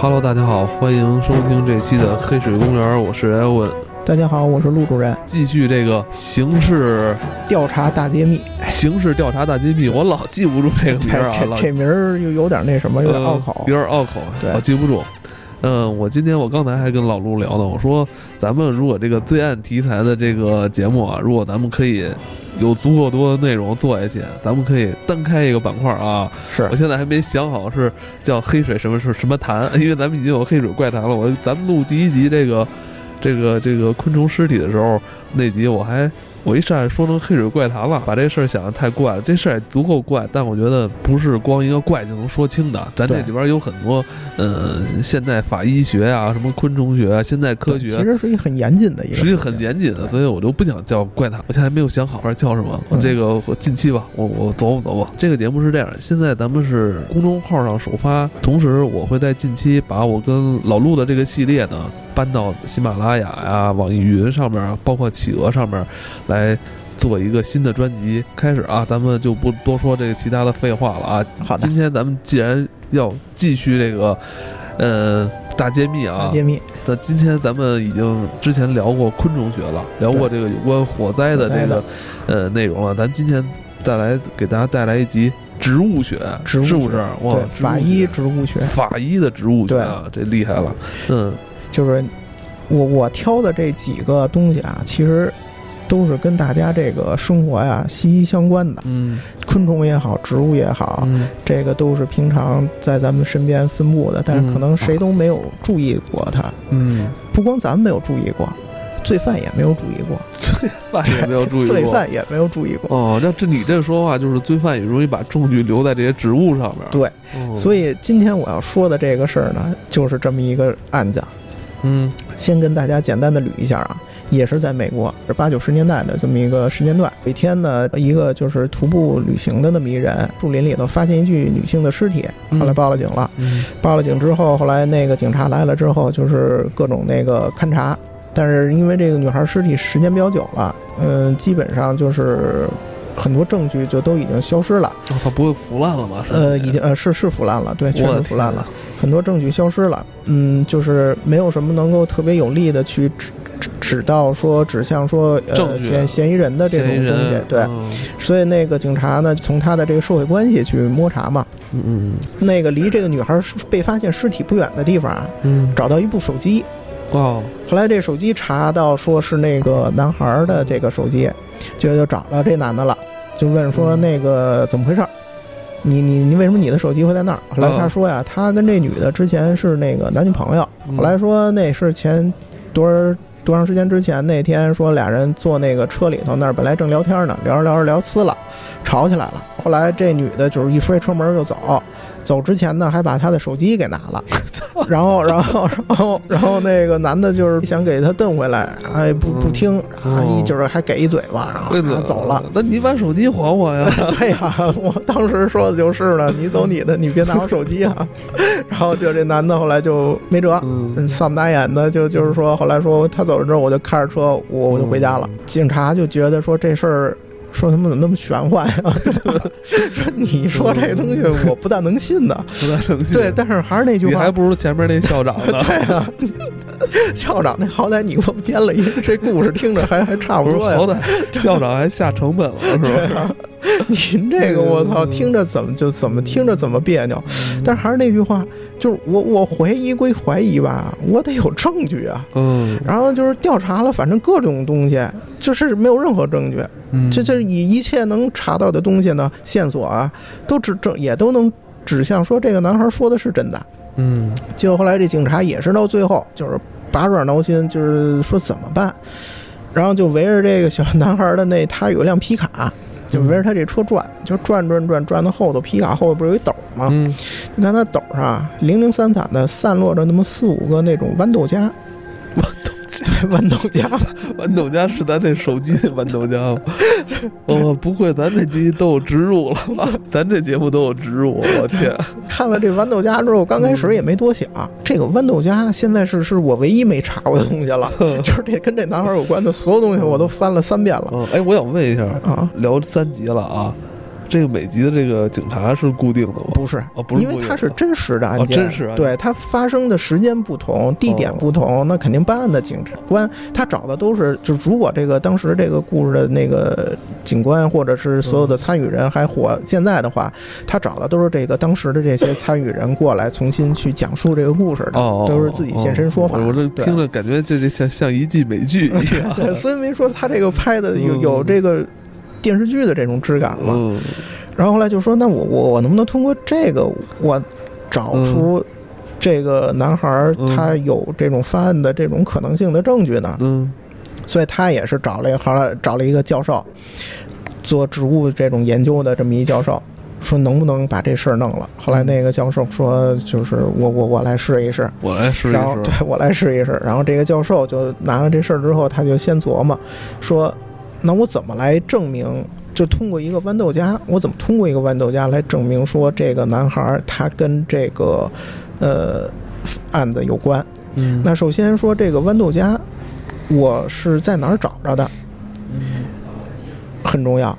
Hello，大家好，欢迎收听这期的黑水公园，我是艾文。大家好，我是陆主任。继续这个刑事调查大揭秘，刑事调查大揭秘，我老记不住这个名儿啊，这这名儿又有点那什么，有点拗口，有点拗口，对，我记不住。嗯，我今天我刚才还跟老陆聊呢，我说咱们如果这个罪案题材的这个节目啊，如果咱们可以有足够多的内容做下去，咱们可以单开一个板块啊。是我现在还没想好是叫黑水什么是什么谈，因为咱们已经有黑水怪谈了。我咱们录第一集这个这个这个昆虫尸体的时候，那集我还。我一上来说成黑水怪谈了，把这事儿想的太怪了。这事儿也足够怪，但我觉得不是光一个怪就能说清的。咱这里边有很多，呃，现代法医学啊，什么昆虫学、啊现代科学，其实是一个很严谨的一个，实际很严谨的。所以我就不想叫怪谈，我现在还没有想好叫什么。我这个近期吧，我我琢磨琢磨。这个节目是这样，现在咱们是公众号上首发，同时我会在近期把我跟老陆的这个系列呢。搬到喜马拉雅呀、网易云上面，包括企鹅上面，来做一个新的专辑。开始啊，咱们就不多说这个其他的废话了啊。好的。今天咱们既然要继续这个，呃，大揭秘啊，大揭秘。那今天咱们已经之前聊过昆虫学了，聊过这个有关火灾的这个呃内容了。咱今天再来给大家带来一集植物学，植物是不是？哇，法医植物学，法医的植物学啊，这厉害了。嗯。就是我我挑的这几个东西啊，其实都是跟大家这个生活呀息息相关的。嗯，昆虫也好，植物也好，这个都是平常在咱们身边分布的，但是可能谁都没有注意过它。嗯，不光咱们没有注意过，罪犯也没有注意过，罪犯也没有注意过，罪犯也没有注意过。哦，那这你这说话就是罪犯也容易把证据留在这些植物上面。对，所以今天我要说的这个事儿呢，就是这么一个案子。嗯，先跟大家简单的捋一下啊，也是在美国，是八九十年代的这么一个时间段。有一天呢，一个就是徒步旅行的那么一人，树林里头发现一具女性的尸体，后来报了警了。报了警之后，后来那个警察来了之后，就是各种那个勘察，但是因为这个女孩尸体时间比较久了，嗯，基本上就是很多证据就都已经消失了。哦，她不会腐烂了吗？呃，已经呃是是腐烂了，对，确实腐烂了。很多证据消失了，嗯，就是没有什么能够特别有力的去指指指到说指向说呃嫌嫌疑人的这种东西，对，所以那个警察呢，从他的这个社会关系去摸查嘛，嗯嗯，那个离这个女孩被发现尸体不远的地方啊，嗯，找到一部手机，哦，后来这手机查到说是那个男孩的这个手机，就就找了这男的了，就问说那个怎么回事儿。你你你为什么你的手机会在那儿？后来他说呀，他跟这女的之前是那个男女朋友。后来说那是前多少多长时间之前那天说俩人坐那个车里头那儿本来正聊天呢，聊着聊着聊呲了，吵起来了。后来这女的就是一摔车门就走。走之前呢，还把他的手机给拿了，然后，然后，然后，然后那个男的就是想给他瞪回来，哎，不不听，一就是还给一嘴巴，然后他走了。那你把手机还我呀？对呀，我当时说的就是了，你走你的，你别拿我手机啊。然后就这男的后来就没辙，丧不打眼的，就就是说后来说他走了之后，我就开着车，我我就回家了。警察就觉得说这事儿。说他们怎么那么玄幻呀？说你说这东西我不大能信的，不大能信。对，但是还是那句话，你还不如前面那校长呢。对啊，校长那好歹你给我编了一这故事，听着还还差不多呀。好歹校长还下成本了，是吧？您这个我操，听着怎么就怎么听着怎么别扭。但是还是那句话，就是我我怀疑归怀疑吧，我得有证据啊。嗯。然后就是调查了，反正各种东西，就是没有任何证据。嗯。这这以一切能查到的东西呢，线索啊，都指证也都能指向说这个男孩说的是真的。嗯。结果后来这警察也是到最后就是把软挠心，就是说怎么办？然后就围着这个小男孩的那，他有一辆皮卡。就围着他这车转，就转转转转到后头，皮卡后头不是有一斗吗？你看他斗上零零散散的散落着那么四五个那种豌豆荚。对，豌豆荚，豌豆荚是咱这手机的豌豆荚吗？哦，不会，咱这机都有植入了吧？咱这节目都有植入，我天！看了这豌豆荚之后，刚开始也没多想，这个豌豆荚现在是是我唯一没查过的东西了，就是这跟这男孩有关的所有东西我都翻了三遍了。哎，我想问一下啊，聊三集了啊，这个每集的这个警察是固定的吗？不是，哦，不是因为它是真实的案哦件，真实案件对它发生的时间不同，地点不同，那肯定办案的警官他找的都是，就如果这个当时这个故事的那个警官或者是所有的参与人还活现在的话，他找的都是这个当时的这些参与人过来重新去讲述这个故事的，哦，都是自己现身说法。哦我这听着感觉这这像像一季美剧一样。对，所以没说他这个拍的有嗯有这个电视剧的这种质感嘛。嗯然后后来就说，那我我我能不能通过这个，我找出这个男孩他有这种犯案的这种可能性的证据呢？嗯所以他也是找了一后来找了一个教授，做植物这种研究的这么一教授。说能不能把这事儿弄了？后来那个教授说，就是我我我来试一试，我来试一然后对试。我来试一试。然后这个教授就拿了这事儿之后，他就先琢磨，说那我怎么来证明？就通过一个豌豆荚，我怎么通过一个豌豆荚来证明说这个男孩儿他跟这个呃案子有关？嗯，那首先说这个豌豆荚，我是在哪儿找着的？很重要。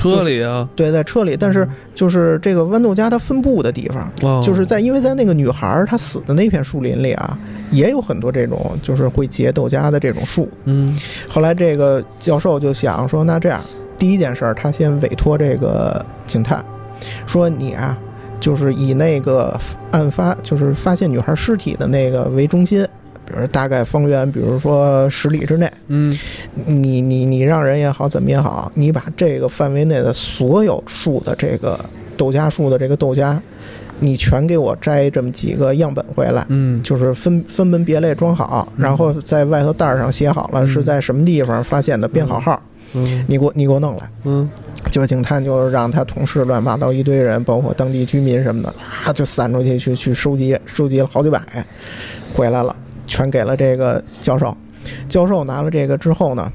车里啊，对，在车里，但是就是这个豌豆荚它分布的地方，哦就是在因为在那个女孩儿她死的那片树林里啊，也有很多这种就是会结豆荚的这种树。嗯后来这个教授就想说，那这样第一件事儿，他先委托这个警探，说你啊，就是以那个案发就是发现女孩尸体的那个为中心。大概方圆，比如说十里之内，嗯。你你你让人也好，怎么也好，你把这个范围内的所有树的这个豆荚树的这个豆荚，你全给我摘这么几个样本回来，嗯就是分分门别类装好，然后在外头袋儿上写好了嗯是在什么地方发现的，编好号，嗯。你给我你给我弄来。嗯。结果警探就让他同事乱七八糟一堆人，包括当地居民什么的，啊，就散出去去去收集，收集了好几百，回来了，全给了这个教授。教授拿了这个之后呢，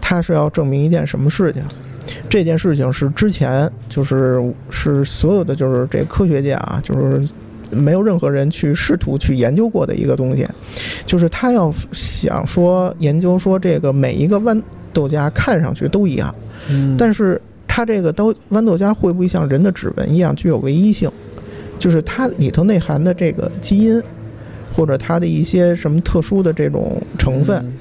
他是要证明一件什么事情？这件事情是之前就是是所有的就是这科学界啊，就是没有任何人去试图去研究过的一个东西，就是他要想说研究说这个每一个豌豆荚看上去都一样。嗯，但是它这个豆豌豆荚会不会像人的指纹一样具有唯一性？就是它里头内含的这个基因，或者它的一些什么特殊的这种成分，嗯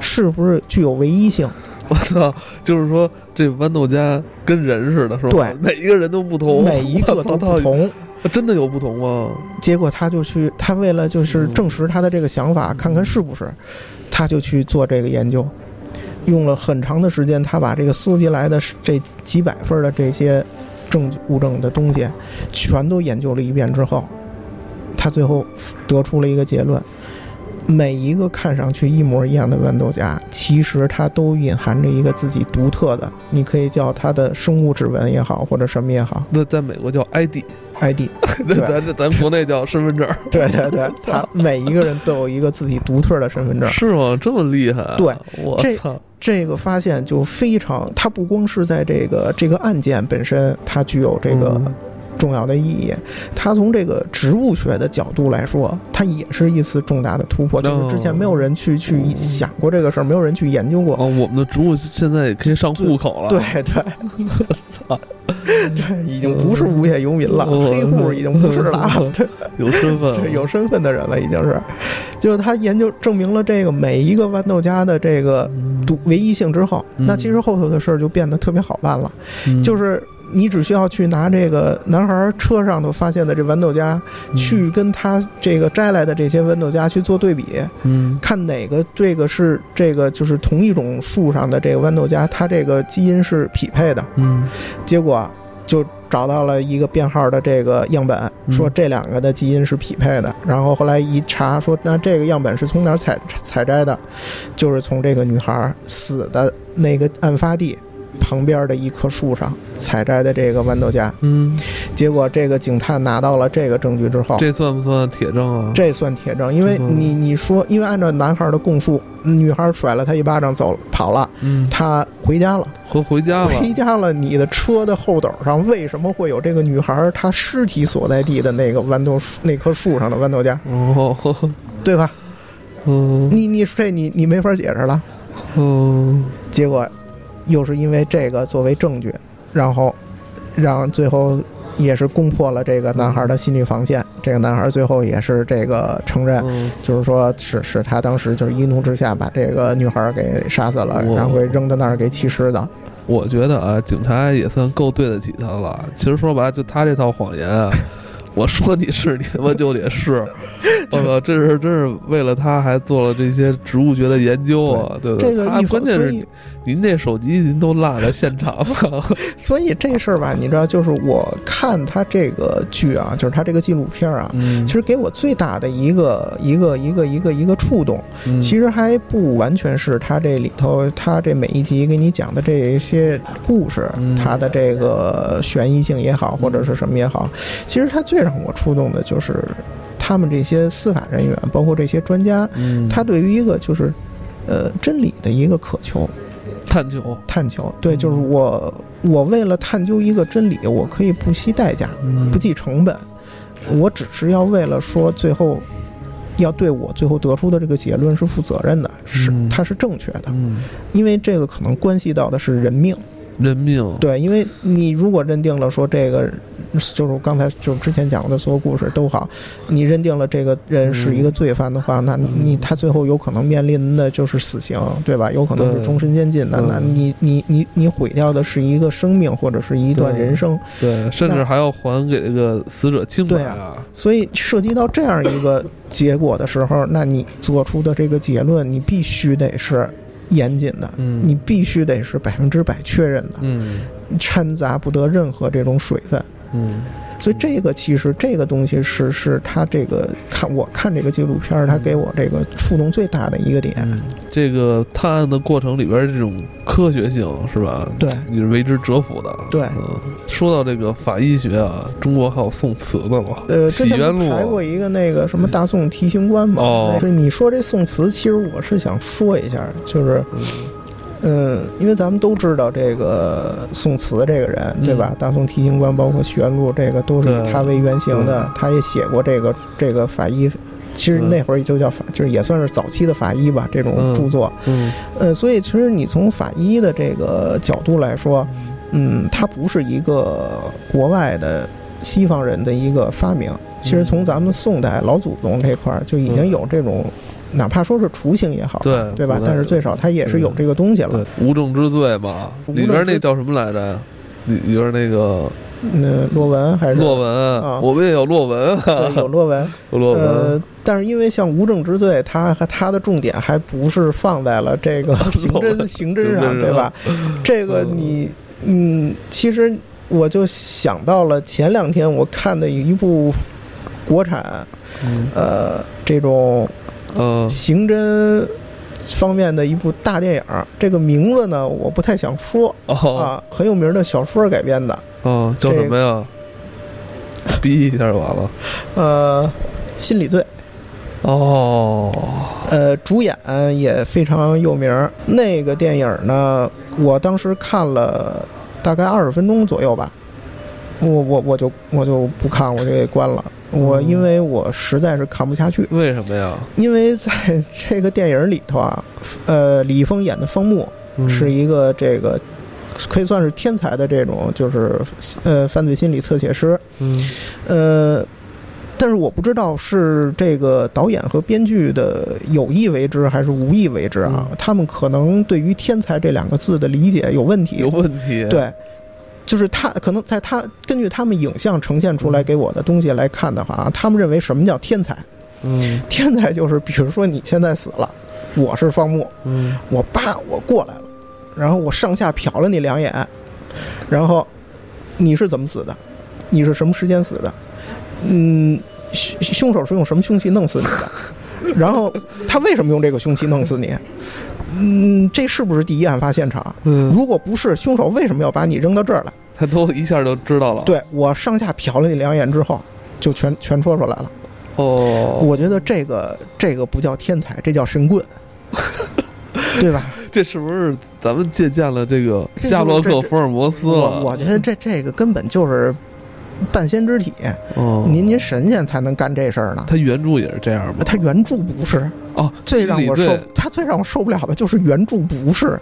是不是具有唯一性？我操，就是说这豌豆荚跟人似的，是吧？对每一个人都不同，每一个都不，同。真的有不同吗？结果他就去，他为了就是证实他的这个想法，看看是不是，他就去做这个研究，用了很长的时间，他把这个搜集来的这几百份的这些证据物证的东西，全都研究了一遍之后，他最后得出了一个结论：每一个看上去一模一样的豌豆荚，其实它都隐含着一个自己独特的，你可以叫它的生物指纹也好，或者什么也好那在美国叫 ID，，ID。那对咱这咱国内叫身份证，对 对对，他每一个人都有一个自己独特的身份证。是吗？这么厉害啊？对，我这操，这个发现就非常，它不光是在这个这个案件本身，它具有这个嗯重要的意义，它从这个植物学的角度来说，它也是一次重大的突破，就是之前没有人去去想过这个事儿，没有人去研究过。哦，我们的植物现在也可以上户口了。对对，我操，对，已经不是无业游民了，哦。黑户已经不是了，对。有身份，对，有身份的人了，已经是，就是他研究证明了这个每一个豌豆荚的这个嗯独唯一性之后，嗯。那其实后头的事儿就变得特别好办了，嗯。就是你只需要去拿这个男孩车上头发现的这豌豆荚，去跟他这个摘来的这些豌豆荚去做对比，嗯看哪个这个是这个就是同一种树上的这个豌豆荚，它这个基因是匹配的，嗯结果就找到了一个编号的这个样本，嗯说这两个的基因是匹配的。然后后来一查，说那这个样本是从哪儿采采摘的？就是从这个女孩死的那个案发地旁边的一棵树上采摘的这个豌豆荚。嗯，结果这个警探拿到了这个证据之后，这算不算铁证啊？这算铁证，因为嗯你你说，因为按照男孩的供述，女孩甩了他一巴掌走了跑了，嗯，他回家了。回回家了，回家了，你的车的后斗上为什么会有这个女孩她尸体所在地的那个豌豆树那棵树上的豌豆荚，哦呵，对吧？嗯你你这你你没法解释了。嗯结果又是因为这个作为证据，然后让最后也是攻破了这个男孩的心理防线。这个男孩最后也是这个承认，嗯就是说是是他当时就是一怒之下把这个女孩给杀死了，然后给扔在那儿给弃尸的。我觉得啊，警察也算够对得起他了。其实说白了，就他这套谎言啊，我说你是，你他妈就得是。我操，这是真是为了他，还做了这些植物学的研究啊，对不对？这个一方，关键是所以您这手机您都落在现场了。所以这事儿吧，你知道，就是我看他这个剧啊，就是他这个纪录片啊，嗯其实给我最大的一个一个一个一个一个触动，嗯其实还不完全是他这里头，他这每一集给你讲的这些故事，嗯他的这个悬疑性也好，或者是什么也好，其实他最让我触动的就是他们这些司法人员，包括这些专家，嗯。他对于一个就是呃真理的一个渴求。探究，探求，对，嗯就是我，我为了探究一个真理，我可以不惜代价，嗯。不计成本，我只是要为了说最后要对我最后得出的这个结论是负责任的，是嗯。它是正确的，嗯，因为这个可能关系到的是人命。人命，对，因为你如果认定了说这个，就是我刚才就是之前讲的所有故事都好，你认定了这个人是一个罪犯的话，那你他最后有可能面临的就是死刑，对吧？有可能是终身监禁。那嗯那你你你你毁掉的是一个生命或者是一段人生，对，甚至还要还给这个死者清白对啊所以涉及到这样一个结果的时候，那你做出的这个结论，你必须得是严谨的，嗯。你必须得是百分之百确认的，嗯。掺杂不得任何这种水分。嗯所以这个其实这个东西是是他这个看我看这个纪录片儿，他给我这个触动最大的一个点。嗯，这个探案的过程里边这种科学性是吧？对你是为之折服的。对嗯，说到这个法医学啊，中国还有宋慈的嘛？呃，之前排过一个那个什么大宋提刑官嘛？哦那所以你说这宋慈，其实我是想说一下，就是嗯嗯，因为咱们都知道这个宋慈这个人，对吧？大宋提刑官包括《洗冤录》，这个都是以他为原型的。他也写过这个这个法医，其实嗯那会儿也就叫法，就是也算是早期的法医吧，这种嗯著作。嗯呃，所以其实你从法医的这个角度来说，嗯，它不是一个国外的西方人的一个发明。其实从咱们宋代老祖宗这块儿就已经有这种，哪怕说是雏形也好，对对吧但是最少它也是有这个东西了对。，无证之罪嘛，无证里边那叫什么来着？里里边那个那洛文还是洛文，啊我们也有洛文啊，对有洛文，有洛呃，，但是因为像无证之罪，它和它的重点还不是放在了这个 刑侦刑侦上，对吧？这个你嗯，其实我就想到了前两天我看的一部国产嗯呃这种嗯刑侦方面的一部大电影儿，这个名字呢我不太想说哦啊，很有名的小说改编的，哦，叫什么呀？逼一下就完了。呃，心理罪。哦，呃，主演也非常有名。那个电影呢，我当时看了大概二十分钟左右吧，我我我就我就不看，我就给关了。我因为我实在是看不下去，为什么呀？因为在这个电影里头啊，呃，李易峰演的方木嗯是一个这个可以算是天才的这种就是呃犯罪心理侧写师，嗯呃，但是我不知道是这个导演和编剧的有意为之还是无意为之啊？嗯他们可能对于“天才”这两个字的理解有问题。有问题。，对，就是他可能在他根据他们影像呈现出来给我的东西来看的话啊，他们认为什么叫天才？嗯天才就是比如说你现在死了，我是方木，嗯我爸我过来了，然后我上下瞟了你两眼，然后你是怎么死的？你是什么时间死的？嗯，凶凶手是用什么凶器弄死你的？然后他为什么用这个凶器弄死你？嗯，这是不是第一案发现场？嗯，如果不是，凶手为什么要把你扔到这儿来？他都一下就知道了。，对我上下瞟了你两眼之后，就全全说出来了。哦，我觉得这个这个不叫天才，这叫神棍，对吧？这是不是咱们借鉴了这个夏洛克·福尔摩斯我了？我觉得这这个根本就是半仙之体，哦，您您神仙才能干这事儿呢。他原著也是这样吗？他原著不是，哦，最让我受他最让我受不了的就是原著不是，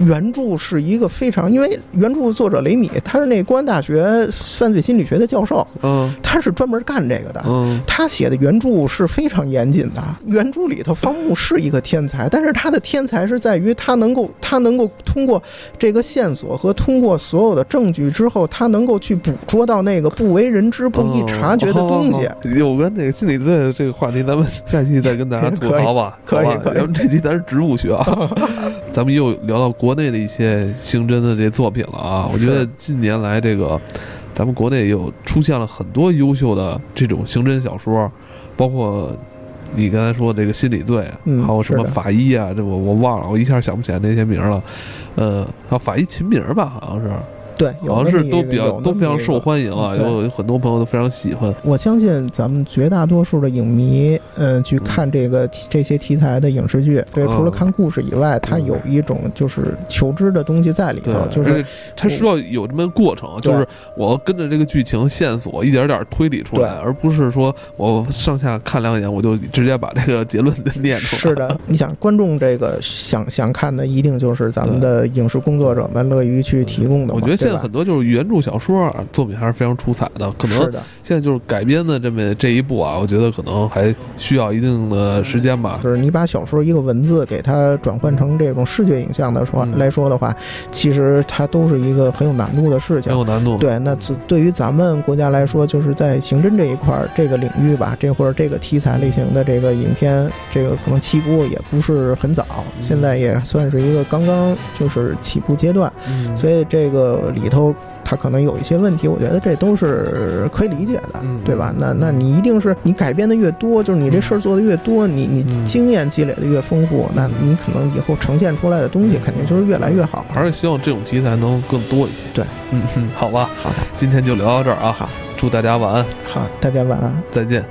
原著是一个非常，因为原著作者雷米他是那公安大学犯罪心理学的教授，嗯他是专门干这个的。嗯他写的原著是非常严谨的。原著里头，方木是一个天才，但是他的天才是在于他能够，他能够通过这个线索和通过所有的证据之后，他能够去捕捉到那个不为人知、不易察觉的东西。有关这个心理罪的这个话题，咱们下期再跟大家吐槽吧。可以好吧可以咱们这期咱是植物学啊，咱们又聊到国内的一些刑侦的这作品了啊。我觉得近年来这个咱们国内有出现了很多优秀的这种刑侦小说，包括。你刚才说这个心理罪，嗯还有什么法医啊？这我我忘了，我一下想不起来那些名了。呃，还有法医秦明吧，好像是，对，有好像那么一个是都比较都非常受欢迎啊，有有很多朋友都非常喜欢。我相信咱们绝大多数的影迷，嗯、去看这个这些题材的影视剧，对，嗯除了看故事以外，它有一种就是求知的东西在里头，就是它需要有这么个过程，就是我要跟着这个剧情线索一点点推理出来，而不是说我上下看两眼我就直接把这个结论念出来。是的，你想观众这个想想看的，一定就是咱们的影视工作者们乐于去提供的嘛。我觉得现在很多就是原著小说啊，作品还是非常出彩的。可能是的，现在就是改编的这么这一步啊，我觉得可能还需要一定的时间吧。就是你把小说一个文字给它转换成这种视觉影像的说嗯来说的话，其实它都是一个很有难度的事情很。有难度。对，那自对于咱们国家来说，就是在刑侦这一块儿这个领域吧，这或者这个题材类型的这个影片，这个可能起步也不是很早，嗯现在也算是一个刚刚就是起步阶段，嗯，所以这个里头它可能有一些问题，我觉得这都是可以理解的，嗯对吧？那那你一定是你改编的越多，就是你这事儿做的越多，你你嗯经验积累的越丰富，那你可能以后呈现出来的东西肯定就是越来越好。还是希望这种题材能更多一些。对，嗯嗯，好吧，好的，今天就聊到这儿啊。好，祝大家晚安，好，大家晚安。再见。